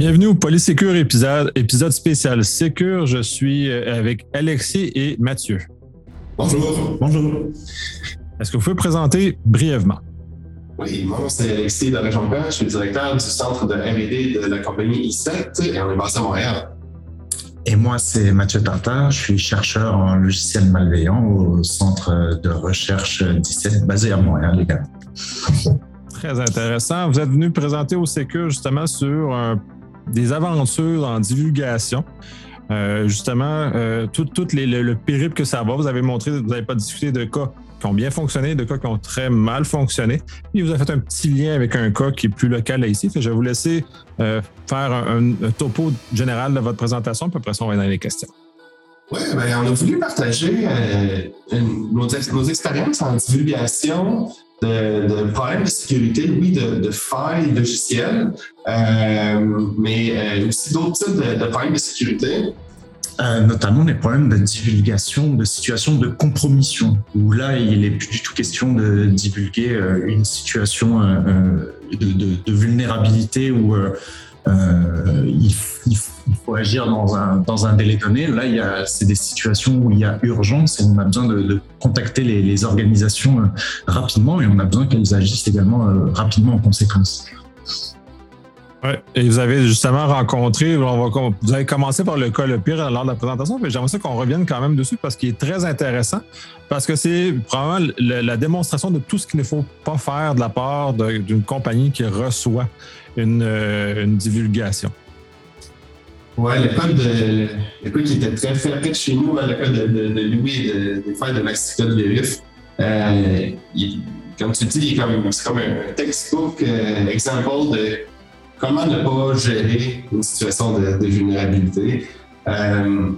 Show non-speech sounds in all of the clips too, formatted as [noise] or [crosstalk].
Bienvenue au Polysécure épisode, épisode spécial Sécure. Je suis euh, avec Alexis et Mathieu. Bonjour. Bonjour. Est-ce que vous pouvez présenter brièvement? Oui, mon nom c'est Alexis de la région Je suis le directeur du centre de R&D de la compagnie I7 et on est basé à Montréal. Et moi, c'est Mathieu Tartar. Je suis chercheur en logiciel malveillant au centre de recherche 17 basé à Montréal également. Très intéressant. Vous êtes venu présenter au Sécure justement sur des aventures en divulgation. Euh, justement, euh, tout, les, le, périple que ça va. Vous avez montré, vous n'avez pas discuté de cas qui ont bien fonctionné, de cas qui ont très mal fonctionné. Puis vous avez fait un petit lien avec un cas qui est plus local ici. je vais vous laisser euh, faire un, topo général de votre présentation, puis après ça, on va dans les questions. Oui, ben, on a voulu partager nos, nos, expériences en divulgation de, problèmes de sécurité, oui, de, de failles logicielles, euh, mais euh, aussi d'autres types de, problèmes de sécurité. Euh, notamment les problèmes de divulgation de situations de compromission, où là, il n'est plus du tout question de divulguer une situation de, vulnérabilité où il, faut agir dans un, délai donné. Là, c'est des situations où il y a urgence et on a besoin de, contacter les, organisations rapidement et on a besoin qu'elles agissent également rapidement en conséquence. Ouais. Et vous avez justement rencontré, vous avez commencé par le cas le pire lors de la présentation, mais j'aimerais qu'on revienne quand même dessus parce qu'il est très intéressant, parce que c'est probablement la démonstration de tout ce qu'il ne faut pas faire de la part d'une compagnie qui reçoit une, euh, divulgation. Oui, le cas de, qui était très fait de chez nous, hein, le cas de, Louis et de, des frères de Maxica de euh, comme tu dis, c'est comme, un textbook euh, exemple de comment ne pas gérer une situation de, vulnérabilité. Euh,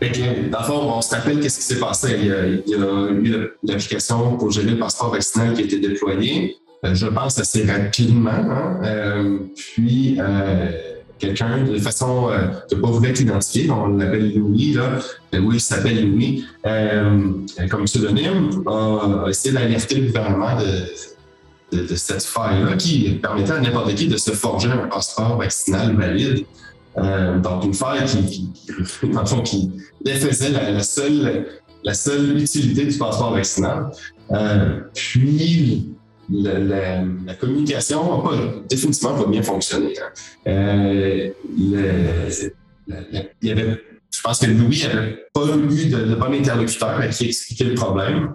dans le fond, on se rappelle qu'est-ce qui s'est passé. Il y, a, eu l'application pour gérer le passeport vaccinal qui a été déployée, je pense assez rapidement. Hein. Euh, puis, euh, quelqu'un, de façon de ne pas vouloir être identifié, on l'appelle Louis, là, oui, il s'appelle Louis, comme pseudonyme, a, essayé d'alerter le gouvernement de de, cette faille-là qui permettait à n'importe qui de se forger un passeport vaccinal valide. Euh, donc, une faille qui, qui, [laughs] dans le fond, qui défaisait la, seule, la seule utilité du passeport vaccinal. Euh, puis, la, communication n'a pas, définitivement pas bien fonctionné. Hein. Euh, il y avait, je pense que Louis n'avait pas eu de, bon interlocuteur qui expliquer le problème.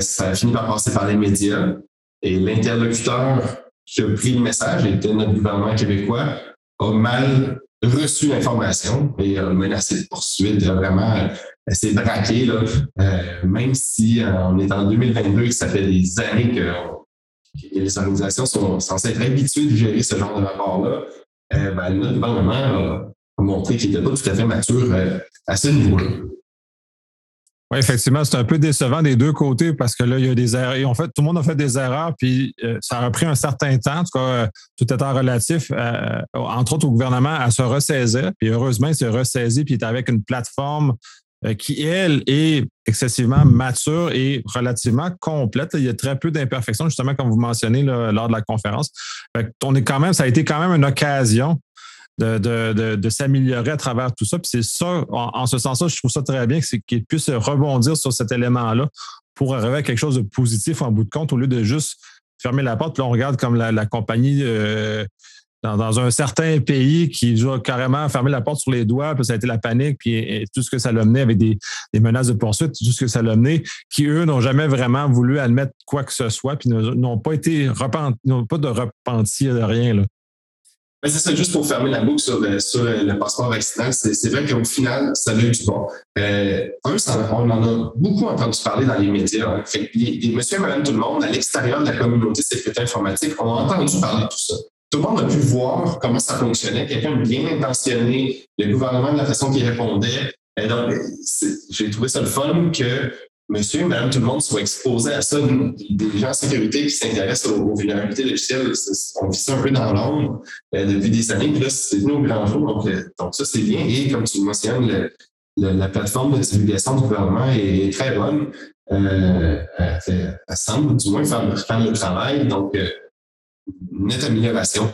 ça a fini par passer par les médias. Et l'interlocuteur qui a pris le message, était notre gouvernement québécois, a mal reçu l'information et a menacé de poursuite, vraiment essayé de braquer, là, euh, même si euh, on est en 2022 et que ça fait des années que, les organisations sont censées être habituées de gérer ce genre de rapport-là, euh, ben, notre gouvernement a, montré qu'il n'était pas tout à fait mature à ce niveau-là. Oui, effectivement, c'est un peu décevant des deux côtés parce que là, il y a des erreurs. Tout le monde a fait des erreurs, puis euh, ça a pris un certain temps, en tout cas, euh, tout étant relatif, euh, entre autres au gouvernement, à se ressaisir. Puis heureusement, il s'est ressaisi, puis il est avec une plateforme qui, elle, est excessivement mature et relativement complète. Il y a très peu d'imperfections, justement, comme vous mentionnez lors de la conférence. on est quand même, ça a été quand même une occasion de, s'améliorer à travers tout ça. Puis c'est ça, en, ce sens-là, je trouve ça très bien qu'il puisse rebondir sur cet élément-là pour arriver à quelque chose de positif en bout de compte au lieu de juste fermer la porte. Là, on regarde comme la, compagnie euh, dans, un certain pays qui a carrément fermé la porte sur les doigts, puis ça a été la panique, puis tout ce que ça l'a mené avec des, menaces de poursuite, tout ce que ça l'a mené, qui eux n'ont jamais vraiment voulu admettre quoi que ce soit, puis n'ont pas été repentis, n'ont pas de repentir de rien. Là. Ben, c'est ça, juste pour fermer la boucle sur le, passeport vaccinal, c'est vrai qu'au final, ça a eu du bon. Euh, un, on en a beaucoup entendu parler dans les médias. Hein. Monsieur et madame tout le monde, à l'extérieur de la communauté sécurité informatique, on a entendu parler de tout ça. Tout le monde a pu voir comment ça fonctionnait. Quelqu'un bien intentionné, le gouvernement de la façon qu'il répondait. Et donc, j'ai trouvé ça le fun que monsieur, madame, tout le monde soit exposé à ça. Des gens en sécurité qui s'intéressent aux, vulnérabilités logicielles, on vit ça un peu dans l'ombre euh, depuis des années. Puis là, c'est venu au grand jour. Donc, euh, donc ça, c'est bien. Et comme tu le mentionnes, la plateforme de divulgation du gouvernement est, très bonne. Euh, elle, semble du moins faire, le travail. Donc, nette amélioration.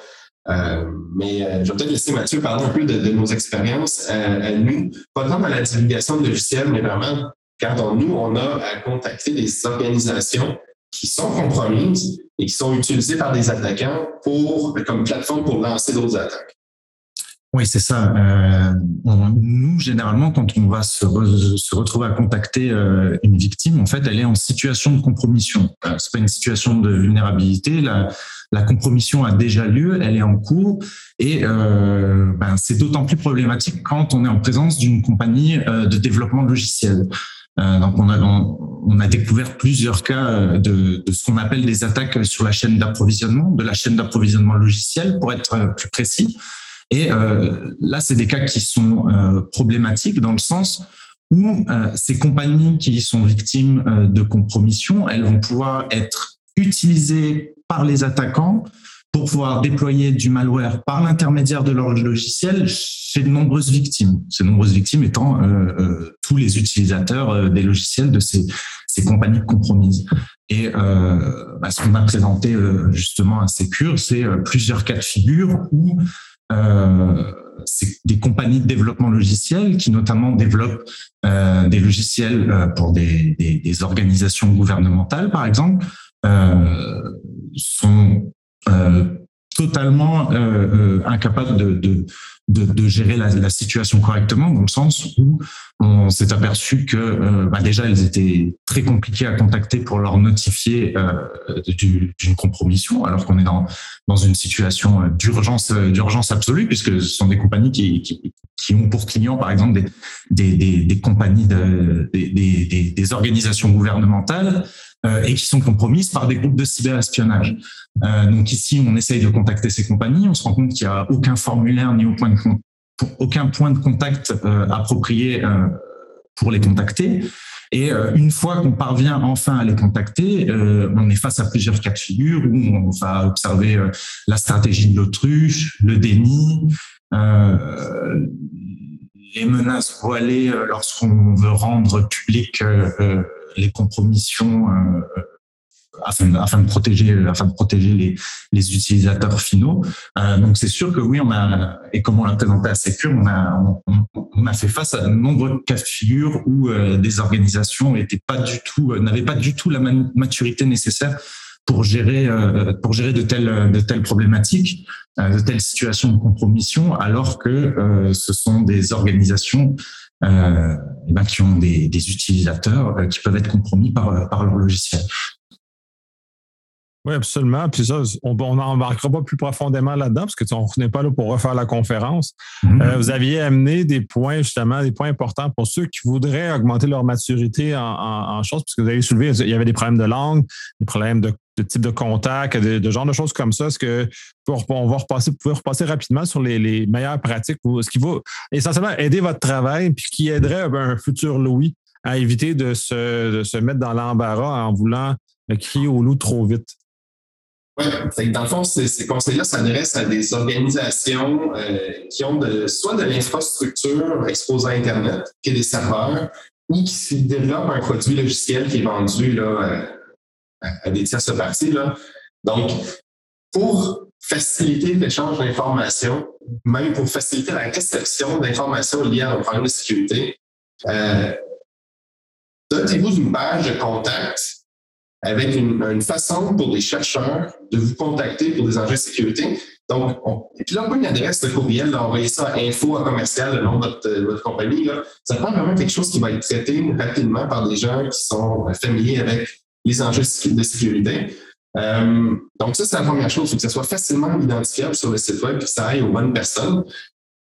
mais je vais peut-être laisser Mathieu parler un peu de, nos expériences à nous, pas tant dans la divulgation de logiciels, mais vraiment quand nous, on a à contacter des organisations qui sont compromises et qui sont utilisées par des attaquants pour, comme plateforme pour lancer d'autres attaques. Oui, c'est ça. Euh, nous, généralement, quand on va se, retrouver à contacter euh, une victime, en fait, elle est en situation de compromission. Euh, c'est pas une situation de vulnérabilité. La, compromission a déjà lieu, elle est en cours, et euh, ben, c'est d'autant plus problématique quand on est en présence d'une compagnie de développement logiciel. Donc on a, on, découvert plusieurs cas de, de ce qu'on appelle des attaques sur la chaîne d'approvisionnement, de la chaîne d'approvisionnement logiciel pour être plus précis. Et euh, là, c'est des cas qui sont euh, problématiques dans le sens où euh, ces compagnies qui sont victimes de compromission, elles vont pouvoir être utilisées par les attaquants pour pouvoir déployer du malware par l'intermédiaire de leur logiciel chez de nombreuses victimes. Ces nombreuses victimes étant euh, euh, tous les utilisateurs euh, des logiciels de ces, ces compagnies compromises. Et euh, bah, ce qu'on a présenté justement à Secure, c'est plusieurs cas de figure où c'est des compagnies de développement logiciel qui notamment développent des logiciels pour des, des, des, organisations gouvernementales, par exemple, sont euh, totalement euh, euh, incapable de, de, de, gérer la, situation correctement, dans le sens où on s'est aperçu que bah déjà elles étaient très compliquées à contacter pour leur notifier d'une compromission, alors qu'on est dans, dans une situation d'urgence d'urgence absolue, puisque ce sont des compagnies qui, qui, qui ont pour clients, par exemple, des, des, des, compagnies, de, des, des, des organisations gouvernementales euh, et qui sont compromises par des groupes de cyberespionnage. Euh, donc ici, on essaye de contacter ces compagnies, on se rend compte qu'il n'y a aucun formulaire ni aucun point de contact euh, approprié pour les contacter. Et une fois qu'on parvient enfin à les contacter, on est face à plusieurs cas de figure où on va observer la stratégie de l'autruche, le déni, les menaces voilées lorsqu'on veut rendre public les compromissions euh, afin, afin, de protéger, afin de protéger les, utilisateurs finaux. Euh, donc c'est sûr que oui, on a et comme on l'a présenté à Secure, on a on, a fait face à de nombreux cas de figure où euh, des organisations étaient pas du tout n'avaient pas du tout la maturité nécessaire pour gérer pour gérer de telles de telles problématiques, de telles situations de compromission, alors que ce sont des organisations euh, et ben, qui ont des, des utilisateurs euh, qui peuvent être compromis par, euh, par leur logiciel. Oui, absolument. Puis ça, on n'embarquera pas plus profondément là-dedans parce que on n'est pas là pour refaire la conférence. Mm-hmm. euh, vous aviez amené des points, justement, des points importants pour ceux qui voudraient augmenter leur maturité en, en, en choses, parce que vous avez soulevé, il y avait des problèmes de langue, des problèmes de, de type de contact, de, de, genre de choses comme ça. Est-ce que on va repasser, vous pouvez repasser rapidement sur les, les meilleures pratiques, ou ce qui va essentiellement aider votre travail, puis qui aiderait un futur Louis à éviter de se, de se mettre dans l'embarras en voulant crier au loup trop vite? Oui, dans le fond, ces, conseils-là s'adressent à des organisations euh, qui ont soit de l'infrastructure exposée à Internet, qui est des serveurs, ou qui développent un produit logiciel qui est vendu là, à, des tierces parties. Donc, pour faciliter l'échange d'informations, même pour faciliter la réception d'informations liées à un problème de sécurité, euh, dotez-vous d'une page de contact avec une, façon pour les chercheurs de vous contacter pour des enjeux de sécurité. Donc, on, et puis là, a une adresse de courriel, d'envoyer ça à info à commercial, le nom de votre, votre compagnie. Là. Ça prend vraiment quelque chose qui va être traité rapidement par des gens qui sont familiers avec les enjeux de sécurité. Euh, donc, ça, c'est la première chose. Que ça soit facilement identifiable sur le site web et que ça aille aux bonnes personnes.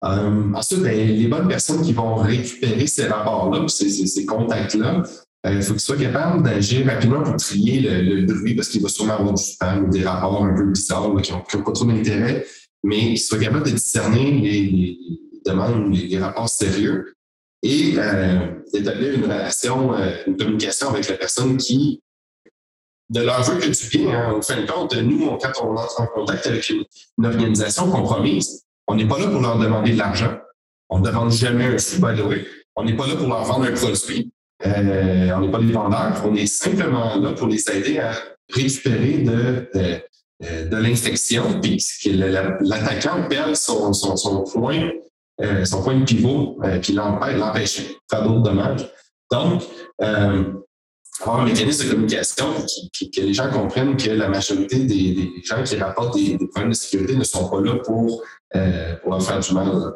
Euh, ensuite, ben, les bonnes personnes qui vont récupérer ces rapports-là, ces contacts-là, il euh, faut qu'il soit capable d'agir rapidement pour trier le, bruit parce qu'il va sûrement avoir du spam ou des rapports un peu bizarres qui n'ont pas trop d'intérêt, mais qu'il soit capable de discerner les, demandes, les, les, rapports sérieux et euh, d'établir une relation, euh, une communication avec la personne qui de leur veut que du bien. Hein. En fin de compte, nous, quand on entre en contact avec une, organisation compromise, on n'est pas là pour leur demander de l'argent. On ne demande jamais un sou, by the. On n'est pas là pour leur vendre un produit. Euh, on n'est pas des vendeurs, on est simplement là pour les aider à récupérer de, de l'infection, puis que l'attaquant perd son, point, son point de pivot, qui l'empêche faire d'autres dommages. Donc, avoir un mécanisme de communication qui, que les gens comprennent que la majorité des, gens qui rapportent des, problèmes de sécurité ne sont pas là pour, euh, pour faire du mal.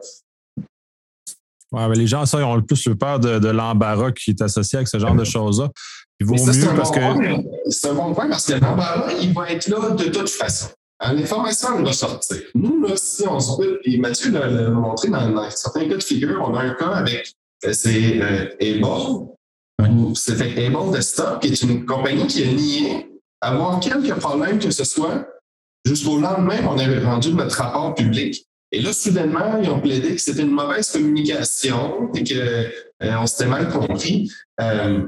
Ouais, mais les gens, ça, ils ont le plus le peur de, l'embarras qui est associé avec ce genre de choses-là. Il vaut mieux parce que. C'est un bon point parce que l'embarras, il va être là de toute façon. L'information, elle va sortir. Nous, là, si on se et Mathieu l'a montré dans, dans, certains cas de figure, on a un cas avec, euh, c'est euh, Ebola, c'était Able de Stock, qui est une compagnie qui a nié avoir quelques problèmes que ce soit. Jusqu'au lendemain, on avait rendu notre rapport public. Et là, soudainement, ils ont plaidé que c'était une mauvaise communication et qu'on euh, s'était mal compris. Euh,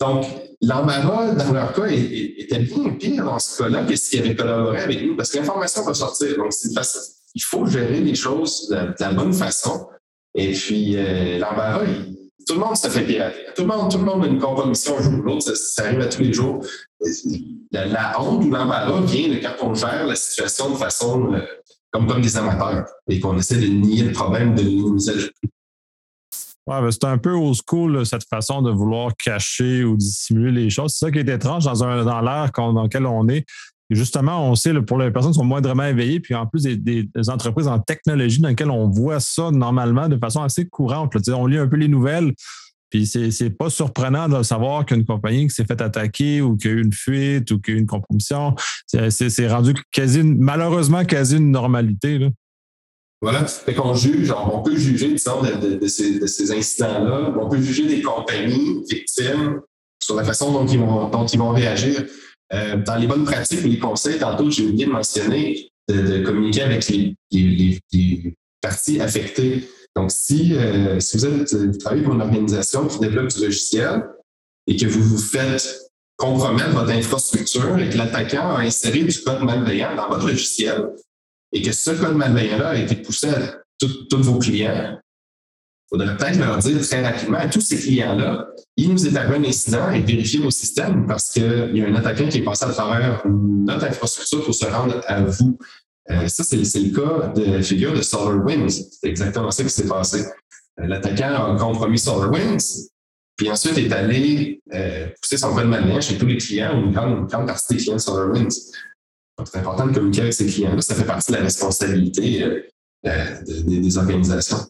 donc, l'embarras, dans leur cas, était bien pire dans ce cas-là que s'ils avaient collaboré avec nous, parce que l'information va sortir. Donc, il faut gérer les choses de, la bonne façon. Et puis, euh, l'embarras, tout le monde se fait pirater. Tout le monde, tout le monde a une compromission un jour ou l'autre. Ça, arrive à tous les jours. La, honte ou l'embarras vient quand on gère la situation de façon euh, comme, comme des amateurs et qu'on essaie de nier le problème, de minimiser Ouais, ben, c'est un peu au school, cette façon de vouloir cacher ou dissimuler les choses. C'est ça qui est étrange dans, dans l'ère dans lequel on est justement, on sait, pour les personnes qui sont moindrement éveillées, puis en plus des, entreprises en technologie dans lesquelles on voit ça normalement de façon assez courante. On lit un peu les nouvelles, puis c'est pas surprenant de savoir qu'une compagnie qui s'est fait attaquer ou qu'il y a eu une fuite ou qu'il y a eu une compromission, c'est rendu quasi, malheureusement, quasi une normalité. Là. Voilà. Fait qu'on juge, on peut juger, disons, de, ces, de ces incidents-là. On peut juger des compagnies victimes sur la façon dont ils vont, dont ils vont réagir. Euh, dans les bonnes pratiques et les conseils, tantôt, j'ai oublié de mentionner de, communiquer avec les, parties affectées. Donc, si, euh, si vous, êtes, vous travaillez pour une organisation qui développe du logiciel et que vous vous faites compromettre votre infrastructure et que l'attaquant a inséré du code malveillant dans votre logiciel et que ce code malveillant-là a été poussé à tous vos clients, il faudrait peut-être leur dire très rapidement à tous ces clients-là, il nous est un incident et vérifier vos systèmes parce qu'il y a un attaquant qui est passé à travers notre infrastructure pour se rendre à vous. Euh, ça, c'est le cas de figure de SolarWinds. C'est exactement ça qui s'est passé. Euh, l'attaquant a compromis SolarWinds, puis ensuite est allé euh, pousser son code malveillant chez tous les clients ou une grande, partie des clients de SolarWinds. C'est important de communiquer avec ces clients-là. Ça fait partie de la responsabilité des organisations.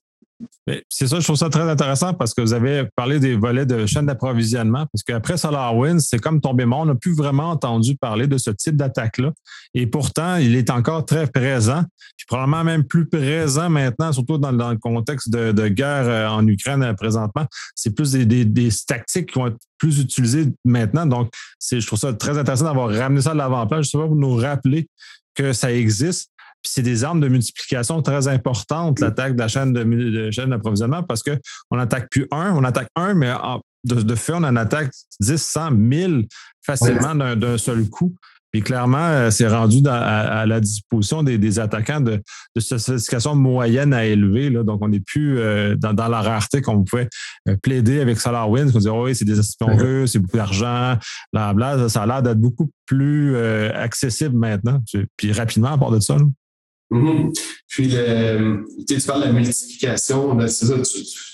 C'est ça, je trouve ça très intéressant parce que vous avez parlé des volets de chaîne d'approvisionnement, parce qu'après SolarWinds, c'est comme tombé mort. On n'a plus vraiment entendu parler de ce type d'attaque-là. Et pourtant, il est encore très présent, puis probablement même plus présent maintenant, surtout dans, le contexte de, guerre euh, en Ukraine euh, présentement. C'est plus des, tactiques qui vont être plus utilisées maintenant. Donc, je trouve ça très intéressant d'avoir ramené ça à l'avant-plan, pour nous rappeler que ça existe c'est des armes de multiplication très importantes, l'attaque de la chaîne de, chaîne d'approvisionnement, parce qu'on n'attaque plus un, on attaque un, mais de, fait, on en attaque 10, 100, 1000 facilement d'un seul coup. Puis clairement, euh, c'est rendu à, la disposition des, attaquants de, de sophistication moyenne à élevée. Donc, on n'est plus euh, dans, la rareté qu'on pouvait euh, plaider avec SolarWinds, qu'on disait, oui, c'est des espions russes, c'est beaucoup d'argent, bla, Ça a l'air d'être beaucoup plus accessible maintenant. Puis rapidement, à part de ça. Mm-hmm. Puis, le, tu parles de la multiplication, c'est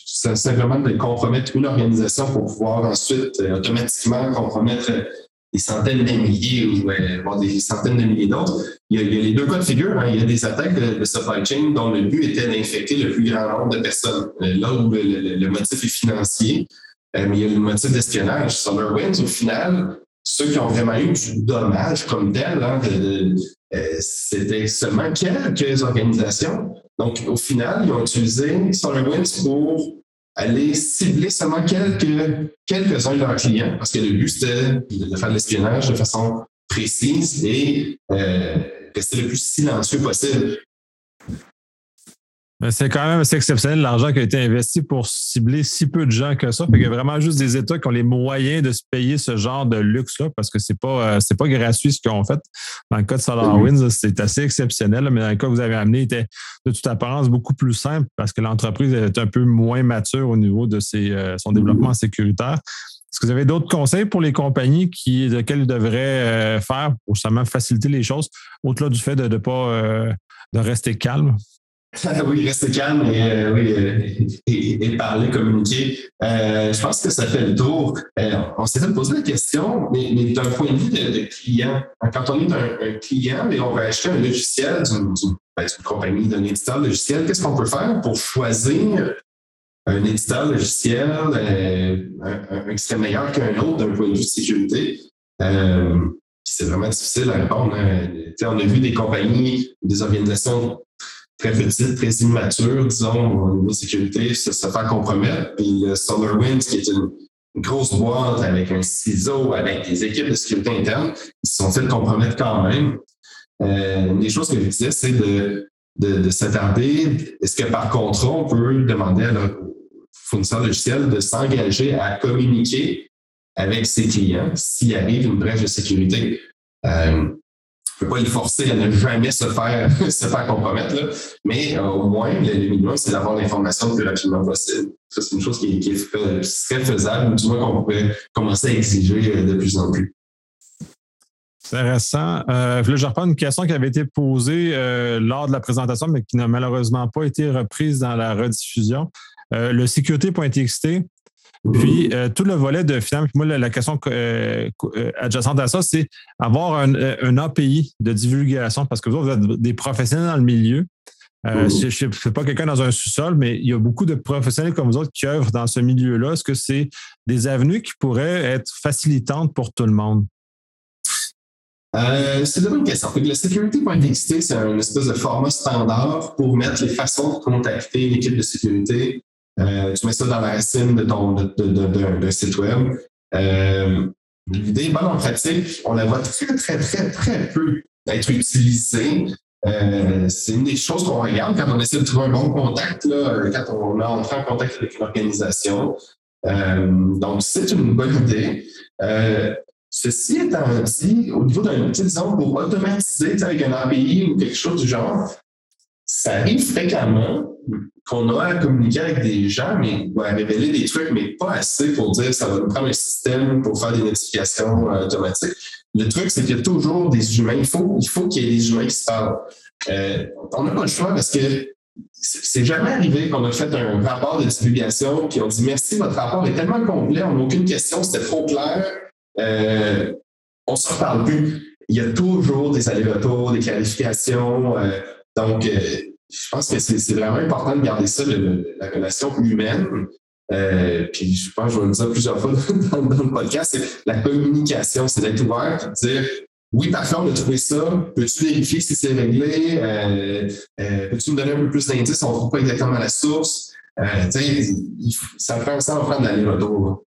ça, simplement de compromettre une organisation pour pouvoir ensuite euh, automatiquement compromettre des centaines de milliers ou euh, des centaines de milliers d'autres. Il, y a les deux cas de figure. Hein. Il y a des attaques de, supply chain dont le but était d'infecter le plus grand nombre de personnes. Euh, là où le, motif est financier, mais il y a le motif d'espionnage. SolarWinds, au final, ceux qui ont vraiment eu du dommage comme tel, hein, euh, c'était seulement quelques organisations. Donc, au final, ils ont utilisé SolarWinds pour aller cibler seulement quelques, quelques-uns de leurs clients, parce que le but, c'était de faire de l'espionnage de façon précise et euh, rester le plus silencieux possible. C'est quand même assez exceptionnel l'argent qui a été investi pour cibler si peu de gens que ça. Fait qu'il y a vraiment juste des États qui ont les moyens de se payer ce genre de luxe-là parce que c'est pas, euh, c'est pas gratuit ce qu'ils ont fait. Dans le cas de SolarWinds, c'est assez exceptionnel, mais dans le cas que vous avez amené, il était de toute apparence beaucoup plus simple parce que l'entreprise est un peu moins mature au niveau de ses, euh, son développement sécuritaire. Est-ce que vous avez d'autres conseils pour les compagnies qui, lesquelles ils devraient faire pour justement faciliter les choses, au-delà du fait de ne pas de rester calme? Oui, rester calme et, euh, euh, et, parler, communiquer. Euh, je pense que ça fait le tour. on s'est fait poser la question, mais, d'un point de vue de, client, quand on est un, client et on va acheter un logiciel d'une ben, compagnie, d'un éditeur logiciel, qu'est-ce qu'on peut faire pour choisir un éditeur logiciel un, qui serait meilleur qu'un autre d'un point de vue de sécurité? c'est vraiment difficile à répondre. Hein. On a vu des compagnies, des organisations très petite, très immature, disons, au niveau de sécurité, se, se faire compromettre. Puis le SolarWinds, qui est une, grosse boîte avec un ciseau, avec des équipes de sécurité interne, ils se sont fait compromettre quand même. Euh, des choses que je disais, c'est de, de, de s'attarder. Est-ce que par contrat, on peut demander à notre fournisseur logiciel de s'engager à communiquer avec ses clients s'il arrive une brèche de sécurité? Euh, ne peux pas les forcer à ne jamais se faire, [laughs] se faire compromettre, mais euh, au moins, le, minimum, c'est d'avoir l'information le plus rapidement possible. Ça, c'est une chose qui, qui, serait faisable, ou du moins qu'on pourrait commencer à exiger euh, de plus en plus. Intéressant. Euh, je reprends une question qui avait été posée lors de la présentation, mais qui n'a malheureusement pas été reprise dans la rediffusion. le sécurité.txt, puis, euh, tout le volet de finalement, moi, la, question euh, euh, adjacente à ça, c'est avoir un, API de divulgation parce que vous, êtes des professionnels dans le milieu. Je ne suis pas quelqu'un dans un sous-sol, mais il y a beaucoup de professionnels comme vous autres qui œuvrent dans ce milieu-là. Est-ce que c'est des avenues qui pourraient être facilitantes pour tout le monde? c'est une bonne question. Le security.txt, c'est un espèce de format standard pour mettre les façons de contacter l'équipe de sécurité euh, tu mets ça dans la racine de ton de, site web. Euh, L'idée bonne en pratique, on la voit très, très, très, très peu être utilisée. Euh, c'est une des choses qu'on regarde quand on essaie de trouver un bon contact, là, quand on entre en contact avec une organisation. Euh, donc, c'est une bonne idée. Euh, ceci étant dit, au niveau d'un outil, disons, pour automatiser avec un API ou quelque chose du genre, ça arrive fréquemment qu'on a à communiquer avec des gens, mais à révéler des trucs, mais pas assez pour dire ça va nous prendre un système pour faire des notifications euh, automatiques. Le truc, c'est qu'il y a toujours des humains. Il faut, il faut qu'il y ait des humains qui se parlent. Euh, on n'a pas le choix parce que c'est jamais arrivé qu'on a fait un rapport de divulgation puis on dit merci, votre rapport est tellement complet, on n'a aucune question, c'était trop clair. Euh, on ne se reparle plus. Il y a toujours des allers-retours, des clarifications. Euh, donc, euh, je pense que c'est vraiment important de garder ça, la relation humaine. Euh, puis je pense que je vais le dire plusieurs fois [laughs] dans, le podcast, c'est la communication, c'est d'être ouvert, de dire oui, parfait, on a trouvé ça. Peux-tu vérifier si c'est réglé? Euh, peux-tu me donner un peu plus d'indices? On ne trouve pas exactement la source. ça fait un sens en d'aller-retour.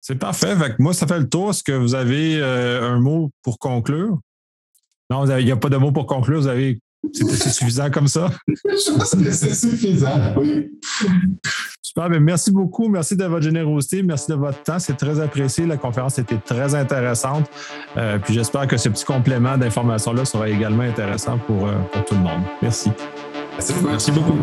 C'est parfait. moi, ça fait le tour. Est-ce que vous avez un mot pour conclure? Non, il n'y a pas de mot pour conclure. Vous avez c'est [laughs] suffisant comme ça? Je pense que c'est suffisant, oui. Super, mais merci beaucoup. Merci de votre générosité. Merci de votre temps. C'est très apprécié. La conférence était très intéressante. Euh, puis j'espère que ce petit complément d'information-là sera également intéressant pour, euh, pour tout le monde. Merci. Merci beaucoup. Merci beaucoup.